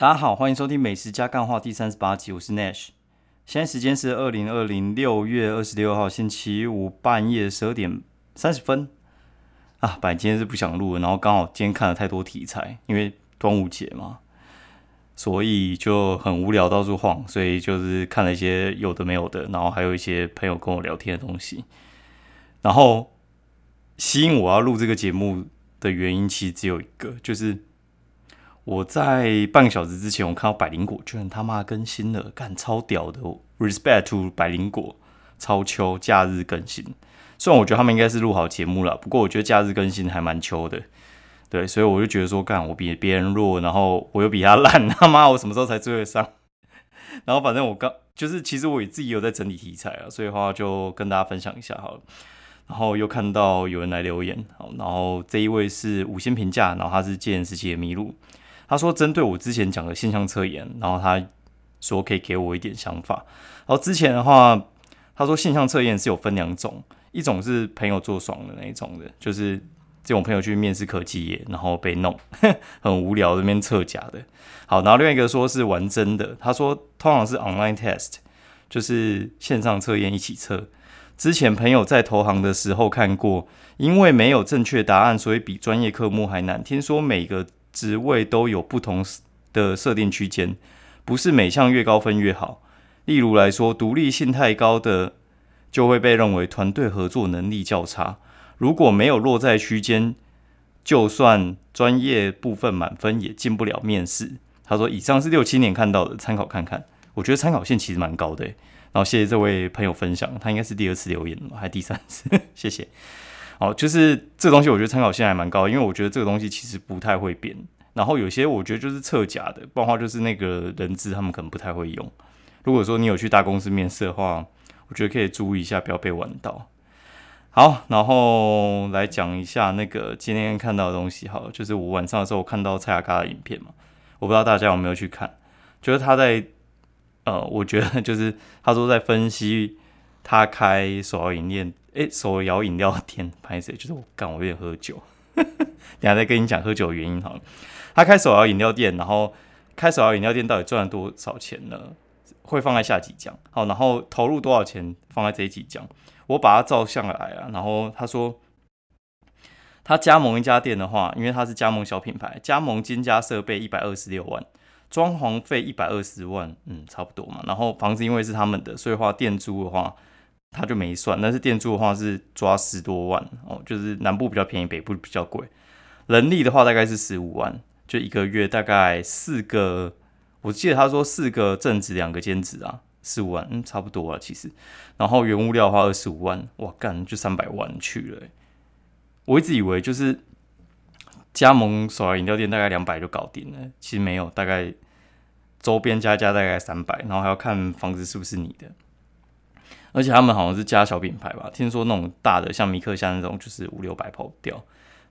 大家好，欢迎收听《美食加干话》第三十八集，我是 Nash。现在时间是二零二零六月二十六号星期五半夜十二点三十分啊。本来今天是不想录，然后刚好今天看了太多题材，因为端午节嘛，所以就很无聊，到处晃，所以就是看了一些有的没有的，然后还有一些朋友跟我聊天的东西。然后吸引我要录这个节目的原因，其实只有一个，就是。我在半个小时之前，我看到百灵果居然他妈更新了，干超屌的！Respect to 百灵果，超秋假日更新。虽然我觉得他们应该是录好节目了，不过我觉得假日更新还蛮秋的。对，所以我就觉得说，干我比别人弱，然后我又比他烂，他妈我什么时候才追得上？然后反正我刚就是，其实我也自己有在整理题材啊，所以的话就跟大家分享一下好了。然后又看到有人来留言，好，然后这一位是五星评价，然后他是戒严时期的麋鹿。他说：“针对我之前讲的现象测验，然后他说可以给我一点想法。然后之前的话，他说现象测验是有分两种，一种是朋友做爽的那一种的，就是这种朋友去面试科技业，然后被弄 很无聊，这边测假的。好，然后另外一个说是玩真的。他说通常是 online test，就是线上测验一起测。之前朋友在投行的时候看过，因为没有正确答案，所以比专业科目还难。听说每个。”职位都有不同的设定区间，不是每项越高分越好。例如来说，独立性太高的就会被认为团队合作能力较差。如果没有落在区间，就算专业部分满分也进不了面试。他说：“以上是六七年看到的，参考看看。”我觉得参考线其实蛮高的。然后谢谢这位朋友分享，他应该是第二次留言了，还第三次，谢谢。哦，就是这东西，我觉得参考性还蛮高，因为我觉得这个东西其实不太会变。然后有些我觉得就是测假的，不然话就是那个人资他们可能不太会用。如果说你有去大公司面试的话，我觉得可以注意一下，不要被玩到。好，然后来讲一下那个今天看到的东西。好，就是我晚上的时候我看到蔡雅嘎的影片嘛，我不知道大家有没有去看，就是他在呃，我觉得就是他说在分析他开手摇饮店。哎，手摇饮料店拍谁？就是我干，我有点喝酒。等下再跟你讲喝酒的原因好。他开手摇饮料店，然后开手摇饮料店到底赚了多少钱呢？会放在下几讲。好，然后投入多少钱放在这一几讲。我把它照相来啊。然后他说，他加盟一家店的话，因为他是加盟小品牌，加盟金加设备一百二十六万，装潢费一百二十万，嗯，差不多嘛。然后房子因为是他们的，所以话店租的话。他就没算，但是店租的话是抓十多万哦，就是南部比较便宜，北部比较贵。人力的话大概是十五万，就一个月大概四个，我记得他说四个正职，两个兼职啊，四五万，嗯，差不多啊，其实。然后原物料的话二十五万，哇干，就三百万去了。我一直以为就是加盟手摇饮料店大概两百就搞定了，其实没有，大概周边加加大概三百，然后还要看房子是不是你的。而且他们好像是加小品牌吧？听说那种大的，像米克夏那种，就是五六百跑不掉。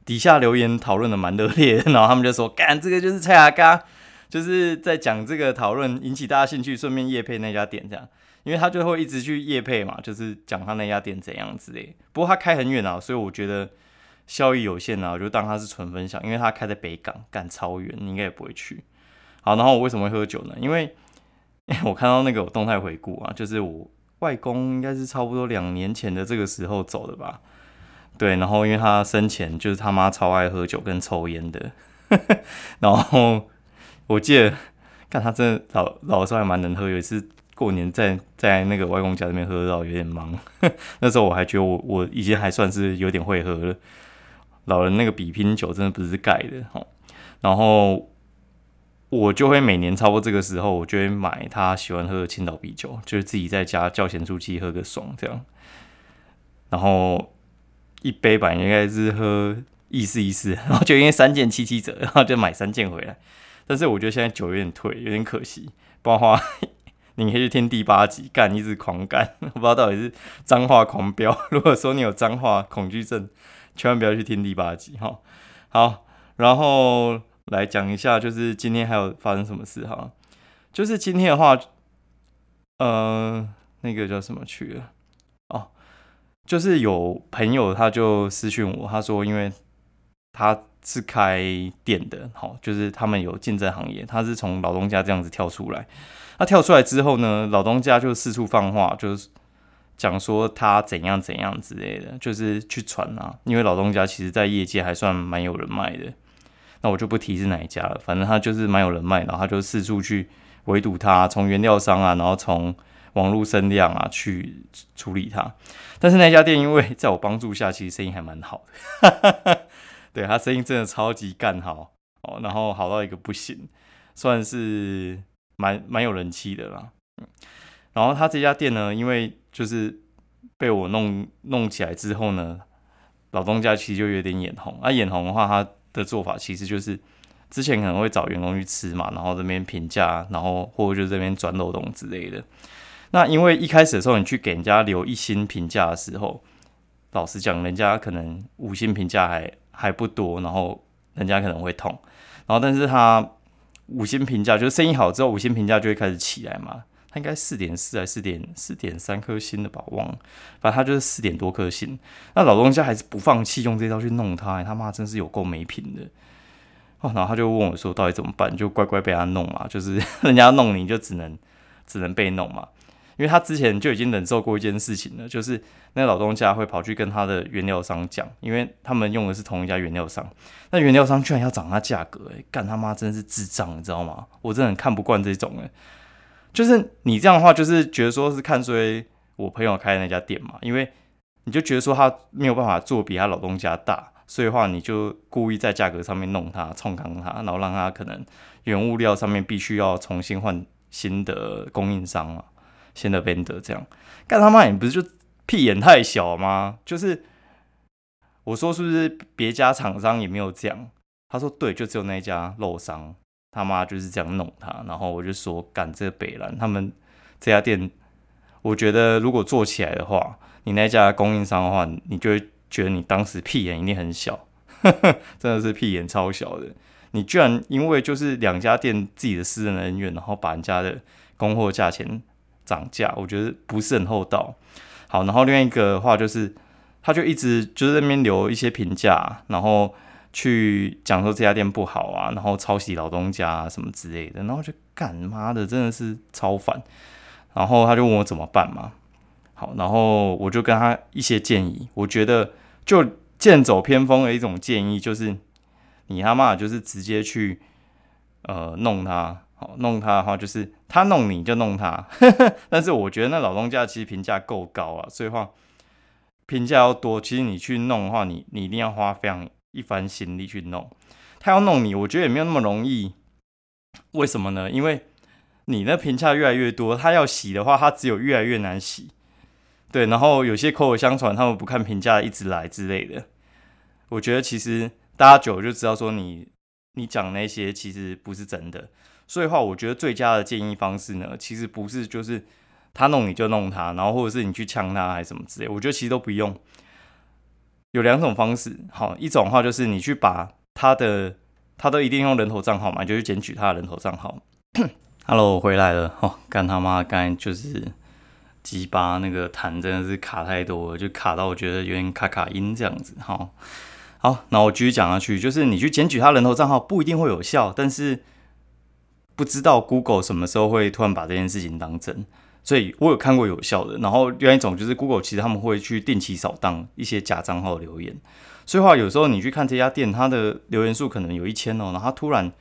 底下留言讨论的蛮热烈，然后他们就说：“干，这个就是蔡阿嘎，就是在讲这个讨论，引起大家兴趣，顺便夜配那家店这样。因为他就会一直去夜配嘛，就是讲他那家店怎样之类。不过他开很远啊，所以我觉得效益有限啊，我就当他是纯分享。因为他开在北港，干超远，你应该也不会去。好，然后我为什么会喝酒呢？因为 我看到那个动态回顾啊，就是我。外公应该是差不多两年前的这个时候走的吧，对，然后因为他生前就是他妈超爱喝酒跟抽烟的，然后我记得看他真的老老时候还蛮能喝，有一次过年在在那个外公家那边喝到有点忙，那时候我还觉得我我已经还算是有点会喝了，老人那个比拼酒真的不是盖的哈，然后。我就会每年差不多这个时候，我就会买他喜欢喝的青岛啤酒，就是自己在家叫咸猪鸡喝个爽这样。然后一杯吧，应该是喝意思意思，然后就因为三件七七折，然后就买三件回来。但是我觉得现在酒有点退，有点可惜。不然的话，你可以去听第八集，干一直狂干，我不知道到底是脏话狂飙。如果说你有脏话恐惧症，千万不要去听第八集哈。好，然后。来讲一下，就是今天还有发生什么事哈？就是今天的话，呃，那个叫什么去了？哦，就是有朋友他就私讯我，他说因为他是开店的，好，就是他们有竞争行业，他是从老东家这样子跳出来。他跳出来之后呢，老东家就四处放话，就是讲说他怎样怎样之类的，就是去传啊。因为老东家其实在业界还算蛮有人脉的，那我就不提是哪一家了，反正他就是蛮有人脉，然后他就四处去围堵他，从原料商啊，然后从网络声量啊去处理他。但是那家店因为在我帮助下，其实生意还蛮好的。对他生意真的超级干好哦，然后好到一个不行，算是蛮蛮有人气的啦。嗯，然后他这家店呢，因为就是被我弄弄起来之后呢，老东家其实就有点眼红。啊，眼红的话，他的做法其实就是之前可能会找员工去吃嘛，然后这边评价，然后或者就这边转漏洞之类的。那因为一开始的时候，你去给人家留一星评价的时候，老实讲，人家可能五星评价还。还不多，然后人家可能会痛，然后但是他五星评价就是生意好之后五星评价就会开始起来嘛，应该四点四还是四点四点三颗星的吧，忘了，反正他就是四点多颗星。那老东家还是不放弃，用这招去弄他，他妈真是有够没品的哦。然后他就问我说，到底怎么办？就乖乖被他弄嘛，就是 人家弄你就只能只能被弄嘛。因为他之前就已经忍受过一件事情了，就是那老东家会跑去跟他的原料商讲，因为他们用的是同一家原料商，那原料商居然要涨他价格，哎，干他妈真是智障，你知道吗？我真的很看不惯这种，哎，就是你这样的话，就是觉得说是看衰我朋友开的那家店嘛，因为你就觉得说他没有办法做比他老东家大，所以话你就故意在价格上面弄他，冲康他，然后让他可能原物料上面必须要重新换新的供应商嘛。新的 vendor 这样，干他妈你不是就屁眼太小吗？就是我说是不是别家厂商也没有这样？他说对，就只有那一家漏商，他妈就是这样弄他。然后我就说干这北兰他们这家店，我觉得如果做起来的话，你那家供应商的话，你就会觉得你当时屁眼一定很小，真的是屁眼超小的。你居然因为就是两家店自己的私人恩怨，然后把人家的供货价钱。涨价，我觉得不是很厚道。好，然后另外一个话就是，他就一直就是那边留一些评价，然后去讲说这家店不好啊，然后抄袭老东家啊什么之类的，然后就干妈的真的是超烦。然后他就问我怎么办嘛。好，然后我就跟他一些建议，我觉得就剑走偏锋的一种建议就是，你他妈就是直接去呃弄他。好弄他的话，就是他弄你就弄他，但是我觉得那老东家其实评价够高啊，所以话评价要多，其实你去弄的话，你你一定要花非常一番心力去弄。他要弄你，我觉得也没有那么容易。为什么呢？因为你那评价越来越多，他要洗的话，他只有越来越难洗。对，然后有些口口相传，他们不看评价一直来之类的。我觉得其实大家久了就知道，说你你讲那些其实不是真的。所以话，我觉得最佳的建议方式呢，其实不是就是他弄你就弄他，然后或者是你去呛他还是什么之类。我觉得其实都不用。有两种方式，好，一种话就是你去把他的，他都一定用人头账号嘛，就去检举他的人头账号。Hello，我回来了，哦，干他妈，刚才就是鸡巴那个弹真的是卡太多了，就卡到我觉得有点卡卡音这样子。好，好，那我继续讲下去，就是你去检举他人头账号不一定会有效，但是。不知道 Google 什么时候会突然把这件事情当真，所以我有看过有效的。然后另外一种就是 Google 其实他们会去定期扫荡一些假账号的留言，所以话有时候你去看这家店，它的留言数可能有一千哦，然后它突然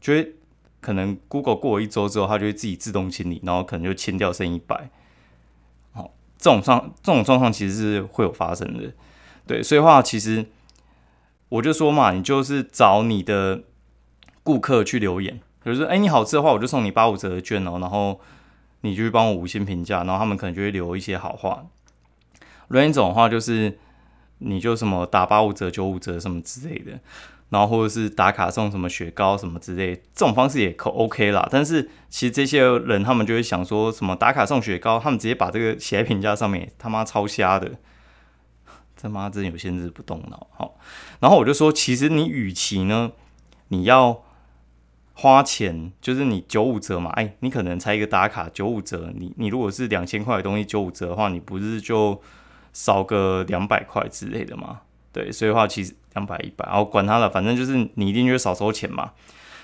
就会可能 Google 过一周之后，它就会自己自动清理，然后可能就清掉剩一百。好，这种状这种状况其实是会有发生的。对，所以话其实我就说嘛，你就是找你的顾客去留言。比如说，哎，你好吃的话，我就送你八五折的券哦。然后你就去帮我五星评价，然后他们可能就会留一些好话。另一种的话就是，你就什么打八五折、九五折什么之类的，然后或者是打卡送什么雪糕什么之类，这种方式也可 OK 啦。但是其实这些人他们就会想说什么打卡送雪糕，他们直接把这个写在评价上面，他妈超瞎的，他妈真有限制不动脑。好，然后我就说，其实你与其呢，你要。花钱就是你九五折嘛，哎，你可能才一个打卡九五折，你你如果是两千块的东西九五折的话，你不是就少个两百块之类的吗？对，所以话其实两百、一百，然后管他了，反正就是你一定就少收钱嘛。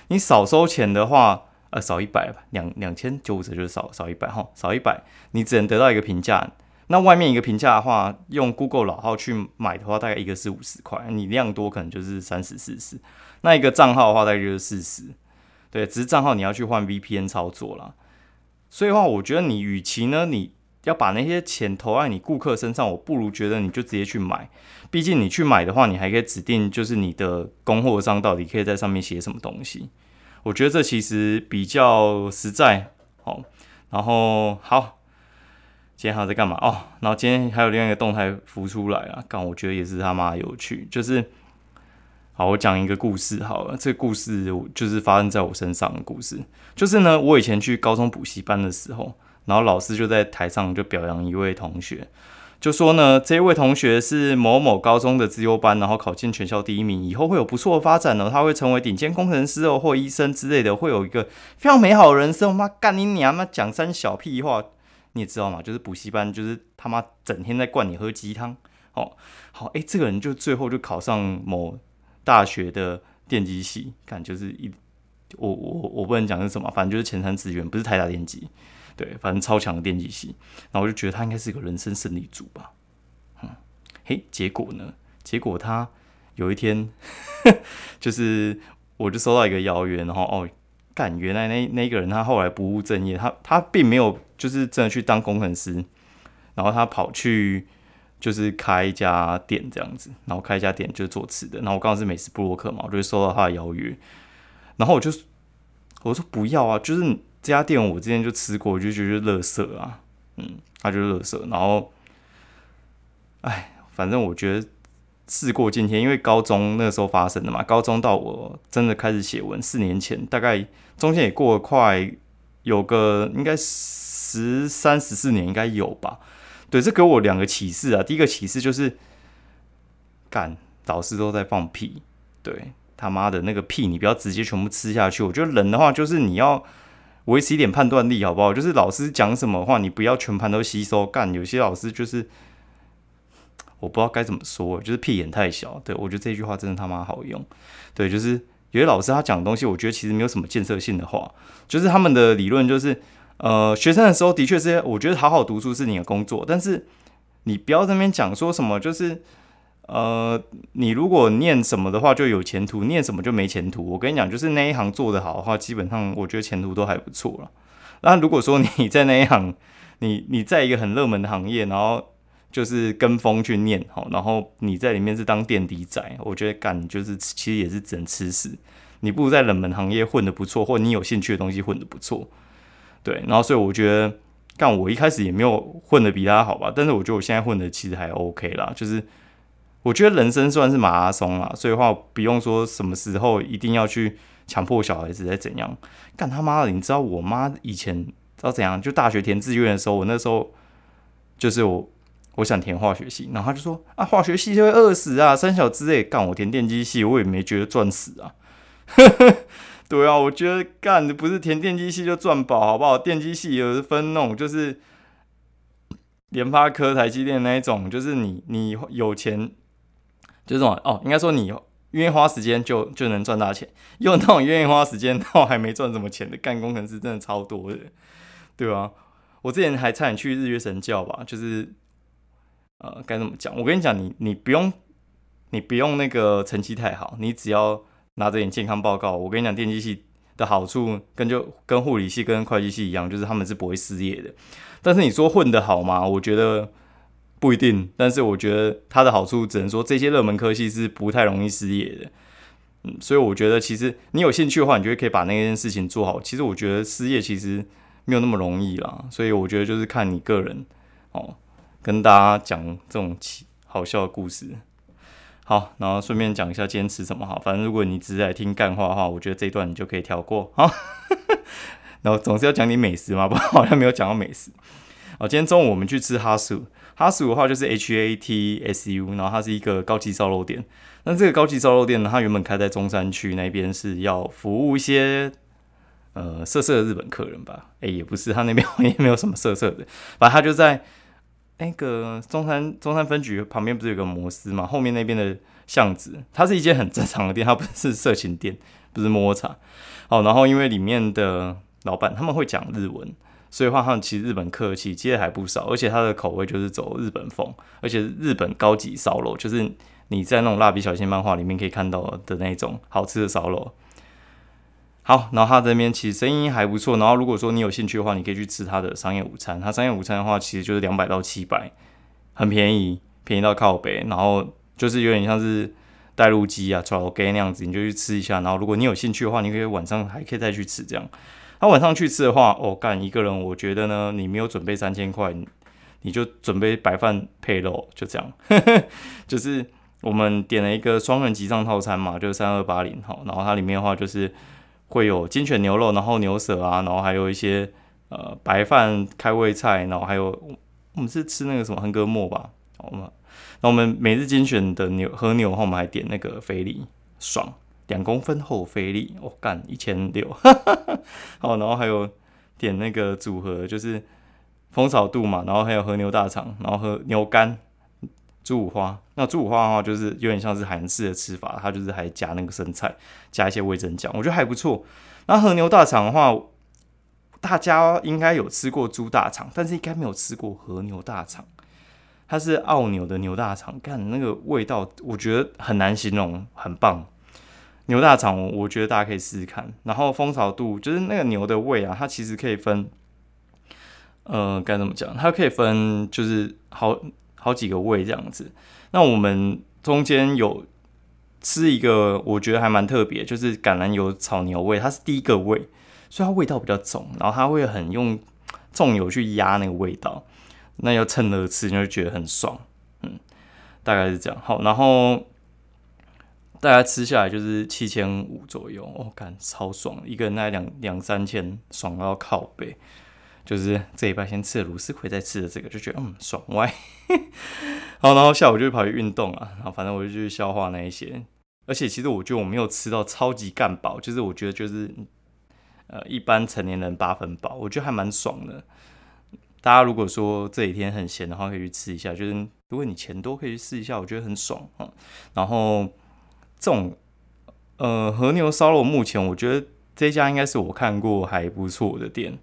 你少收钱的话，呃，少一百吧，两两千九五折就是少少一百哈，少一百，你只能得到一个评价。那外面一个评价的话，用 Google 老号去买的话，大概一个是五十块，你量多可能就是三十、四十。那一个账号的话，大概就是四十。对，只是账号你要去换 VPN 操作啦。所以的话，我觉得你与其呢，你要把那些钱投在你顾客身上，我不如觉得你就直接去买。毕竟你去买的话，你还可以指定就是你的供货商到底可以在上面写什么东西。我觉得这其实比较实在。好，然后好。今天还在干嘛哦？然后今天还有另外一个动态浮出来啊，刚我觉得也是他妈有趣，就是好，我讲一个故事好了。这个故事就是发生在我身上的故事，就是呢，我以前去高中补习班的时候，然后老师就在台上就表扬一位同学，就说呢，这位同学是某某高中的资优班，然后考进全校第一名，以后会有不错的发展哦，他会成为顶尖工程师哦，或医生之类的，会有一个非常美好的人生。妈干你娘妈讲三小屁话！你也知道嘛，就是补习班，就是他妈整天在灌你喝鸡汤。哦，好，哎，这个人就最后就考上某大学的电机系，看就是一，我我我不能讲是什么，反正就是前三志愿，不是台大电机，对，反正超强的电机系。然后我就觉得他应该是一个人生胜利组吧。嗯，嘿，结果呢？结果他有一天，就是我就收到一个邀约，然后哦。干，原来那那个人他后来不务正业，他他并没有就是真的去当工程师，然后他跑去就是开一家店这样子，然后开一家店就是做吃的，然后我刚好是美食布洛克嘛，我就收到他的邀约，然后我就我说不要啊，就是这家店我之前就吃过，我就觉得乐色啊，嗯，他就是乐色，然后，哎，反正我觉得。事过境迁，因为高中那时候发生的嘛，高中到我真的开始写文，四年前，大概中间也过了快有个应该十三十四年应该有吧。对，这给我两个启示啊。第一个启示就是，干，老师都在放屁，对他妈的那个屁，你不要直接全部吃下去。我觉得人的话就是你要维持一点判断力，好不好？就是老师讲什么话，你不要全盘都吸收。干，有些老师就是。我不知道该怎么说，就是屁眼太小。对我觉得这句话真的他妈好用。对，就是有些老师他讲的东西，我觉得其实没有什么建设性的话。就是他们的理论就是，呃，学生的时候的确是，我觉得好好读书是你的工作，但是你不要在那边讲说什么，就是呃，你如果念什么的话就有前途，念什么就没前途。我跟你讲，就是那一行做得好的话，基本上我觉得前途都还不错了。那如果说你在那一行，你你在一个很热门的行业，然后就是跟风去念好，然后你在里面是当垫底仔，我觉得干就是其实也是只能吃屎。你不如在冷门行业混得不错，或你有兴趣的东西混得不错，对。然后所以我觉得干我一开始也没有混得比他好吧，但是我觉得我现在混的其实还 OK 啦。就是我觉得人生算是马拉松啦，所以话不用说什么时候一定要去强迫小孩子在怎样干他妈的。你知道我妈以前知道怎样？就大学填志愿的时候，我那时候就是我。我想填化学系，然后他就说啊，化学系就会饿死啊，三小之类干我填电机系，我也没觉得赚死啊。对啊，我觉得干的不是填电机系就赚饱，好不好？电机系有分那种就是联发科、台积电那一种，就是你你有钱，就是种哦，应该说你愿意花时间就就能赚大钱，用那种愿意花时间然后还没赚什么钱的干工程师，真的超多的，对啊，我之前还差点去日月神教吧，就是。呃，该怎么讲？我跟你讲，你你不用，你不用那个成绩太好，你只要拿着点健康报告。我跟你讲，电机系的好处跟就跟护理系跟会计系一样，就是他们是不会失业的。但是你说混得好吗？我觉得不一定。但是我觉得它的好处只能说这些热门科系是不太容易失业的。嗯，所以我觉得其实你有兴趣的话，你就可以把那件事情做好。其实我觉得失业其实没有那么容易啦。所以我觉得就是看你个人哦。跟大家讲这种奇好笑的故事，好，然后顺便讲一下今天吃什么哈。反正如果你只是来听干话的话，我觉得这一段你就可以跳过哈。然后总是要讲点美食嘛，不好像没有讲到美食。哦，今天中午我们去吃哈薯，哈薯的话就是 H A T S U，然后它是一个高级烧肉店。那这个高级烧肉店呢，它原本开在中山区那边，是要服务一些呃色色的日本客人吧？哎，也不是，他那边 也没有什么色色的，反正他就在。那个中山中山分局旁边不是有个摩斯嘛？后面那边的巷子，它是一间很正常的店，它不是色情店，不是摸茶。好，然后因为里面的老板他们会讲日文，所以话他们其实日本客气，接的还不少，而且它的口味就是走日本风，而且日本高级烧肉，就是你在那种蜡笔小新漫画里面可以看到的那种好吃的烧肉。好，然后他这边其实生意还不错。然后如果说你有兴趣的话，你可以去吃他的商业午餐。他商业午餐的话，其实就是两百到七百，很便宜，便宜到靠北。然后就是有点像是带路机啊、炒给那样子，你就去吃一下。然后如果你有兴趣的话，你可以晚上还可以再去吃这样。他晚上去吃的话，哦，干一个人，我觉得呢，你没有准备三千块，你就准备白饭配肉，就这样。就是我们点了一个双人集上套餐嘛，就是三二八零哈。然后它里面的话就是。会有精选牛肉，然后牛舌啊，然后还有一些呃白饭、开胃菜，然后还有我们是吃那个什么横膈膜吧，好吗？那我们每日精选的牛和牛的话，我们还点那个菲力，爽，两公分厚菲力，我干一千六，好，然后还有点那个组合，就是风草肚嘛，然后还有和牛大肠，然后和牛肝。猪五花，那猪五花的话，就是有点像是韩式的吃法，它就是还加那个生菜，加一些味增酱，我觉得还不错。那和牛大肠的话，大家应该有吃过猪大肠，但是应该没有吃过和牛大肠。它是澳牛的牛大肠，看那个味道，我觉得很难形容，很棒。牛大肠，我觉得大家可以试试看。然后蜂巢度，就是那个牛的胃啊，它其实可以分，呃，该怎么讲？它可以分，就是好。好几个味这样子，那我们中间有吃一个，我觉得还蛮特别，就是橄榄油炒牛味，它是第一个味，所以它味道比较重，然后它会很用重油去压那个味道，那要趁热吃，你就觉得很爽，嗯，大概是这样。好，然后大家吃下来就是七千五左右，哦，感超爽，一个人那两两三千，爽到靠背。就是这一拜先吃了卤丝葵，再吃了这个，就觉得嗯爽歪。好，然后下午就跑去运动啊，然后反正我就去消化那一些。而且其实我觉得我没有吃到超级干饱，就是我觉得就是呃一般成年人八分饱，我觉得还蛮爽的。大家如果说这几天很闲的话，可以去吃一下。就是如果你钱多，可以去试一下，我觉得很爽啊。然后这种呃和牛烧肉，目前我觉得这家应该是我看过还不错的店。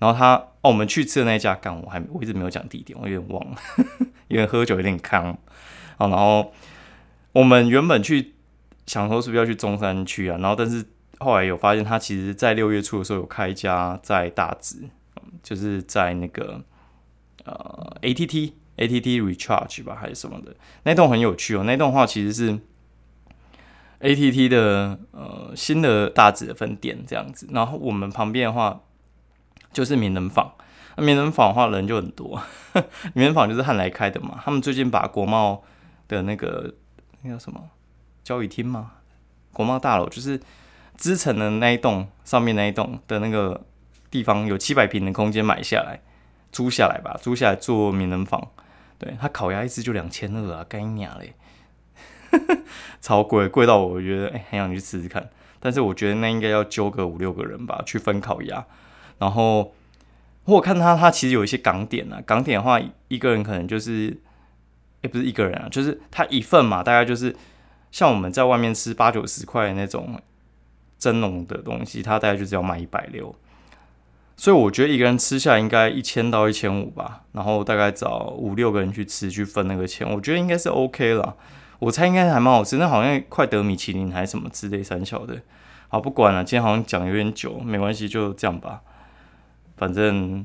然后他哦，我们去吃的那家，干我还我一直没有讲地点，我有点忘了，因为喝酒有点康。好，然后我们原本去想说是不是要去中山区啊，然后但是后来有发现他其实在六月初的时候有开一家在大直，就是在那个呃 ATT ATT Recharge 吧还是什么的那栋很有趣哦，那栋话其实是 ATT 的呃新的大直的分店这样子，然后我们旁边的话。就是名人坊，那名人坊的话人就很多。名人坊就是汉来开的嘛，他们最近把国贸的那个那叫什么交易厅吗？国贸大楼就是支城的那一栋上面那一栋的那个地方有七百平的空间买下来，租下来吧，租下来做名人坊。对他烤鸭一只就两千二啊，干娘嘞，超贵，贵到我觉得哎很想去试试看，但是我觉得那应该要揪个五六个人吧，去分烤鸭。然后我看他，他其实有一些港点啊。港点的话，一个人可能就是，也不是一个人啊，就是他一份嘛，大概就是像我们在外面吃八九十块那种蒸笼的东西，他大概就只要卖一百六。所以我觉得一个人吃下来应该一千到一千五吧。然后大概找五六个人去吃，去分那个钱，我觉得应该是 OK 了。我猜应该还蛮好吃，那好像快得米其林还是什么之类三小的。好，不管了，今天好像讲有点久，没关系，就这样吧。反正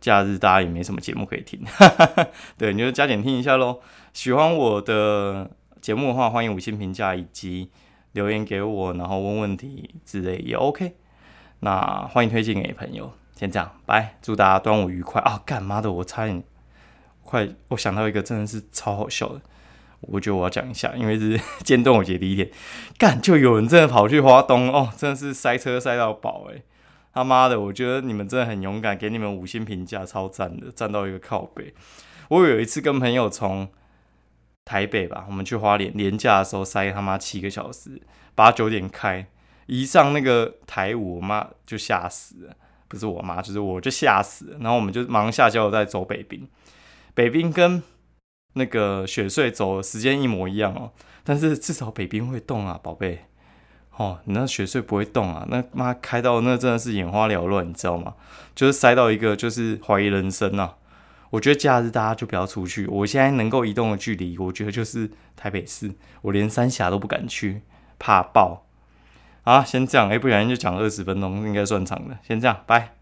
假日大家也没什么节目可以听，对，你就加减听一下喽。喜欢我的节目的话，欢迎五星评价以及留言给我，然后问问题之类也 OK。那欢迎推荐给朋友。先这样，拜，祝大家端午愉快啊！干妈的，我差点快，我想到一个真的是超好笑的，我觉得我要讲一下，因为是 今端午节第一天，干就有人真的跑去华东哦，真的是塞车塞到饱诶。他妈的，我觉得你们真的很勇敢，给你们五星评价，超赞的，赞到一个靠背。我有一次跟朋友从台北吧，我们去花莲，廉价的时候塞他妈七个小时，八九点开，一上那个台五，我妈就吓死了，不是我妈，就是我就吓死了。然后我们就马上下交流再走北滨，北滨跟那个雪穗走的时间一模一样哦，但是至少北滨会动啊，宝贝。哦，你那雪穗不会动啊，那妈开到那真的是眼花缭乱，你知道吗？就是塞到一个就是怀疑人生啊。我觉得假日大家就不要出去。我现在能够移动的距离，我觉得就是台北市，我连三峡都不敢去，怕爆。啊，先这样，哎，不小心就讲二十分钟，应该算长的。先这样，拜。